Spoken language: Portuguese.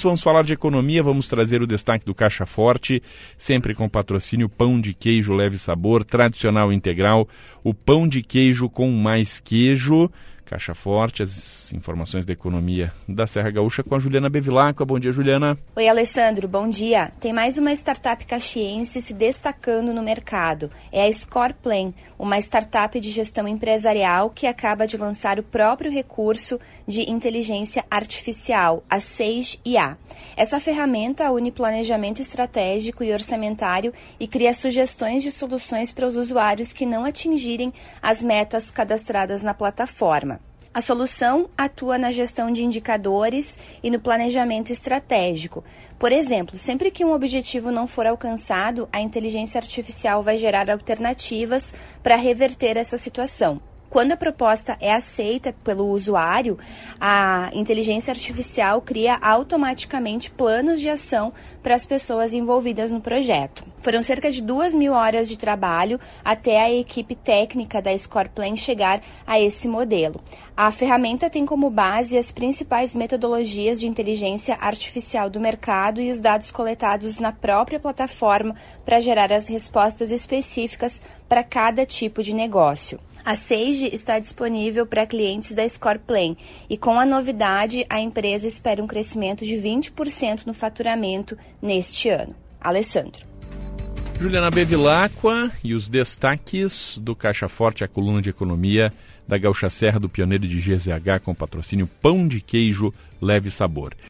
Vamos falar de economia, vamos trazer o destaque do Caixa Forte, sempre com patrocínio Pão de Queijo Leve Sabor, tradicional integral, o pão de queijo com mais queijo. Caixa Forte, as informações da economia da Serra Gaúcha com a Juliana Bevilacqua. Bom dia, Juliana. Oi, Alessandro, bom dia. Tem mais uma startup caxiense se destacando no mercado. É a Scoreplan, uma startup de gestão empresarial que acaba de lançar o próprio recurso de inteligência artificial, a 6IA. Essa ferramenta une planejamento estratégico e orçamentário e cria sugestões de soluções para os usuários que não atingirem as metas cadastradas na plataforma. A solução atua na gestão de indicadores e no planejamento estratégico. Por exemplo, sempre que um objetivo não for alcançado, a inteligência artificial vai gerar alternativas para reverter essa situação. Quando a proposta é aceita pelo usuário, a inteligência artificial cria automaticamente planos de ação para as pessoas envolvidas no projeto. Foram cerca de duas mil horas de trabalho até a equipe técnica da Scoreplan chegar a esse modelo. A ferramenta tem como base as principais metodologias de inteligência artificial do mercado e os dados coletados na própria plataforma para gerar as respostas específicas para cada tipo de negócio. A Sage está disponível para clientes da Scoreplan e com a novidade a empresa espera um crescimento de 20% no faturamento neste ano. Alessandro. Juliana Bevilacqua e os destaques do Caixa Forte, a coluna de economia da Gaúcha Serra do Pioneiro de GZH com patrocínio Pão de Queijo Leve Sabor.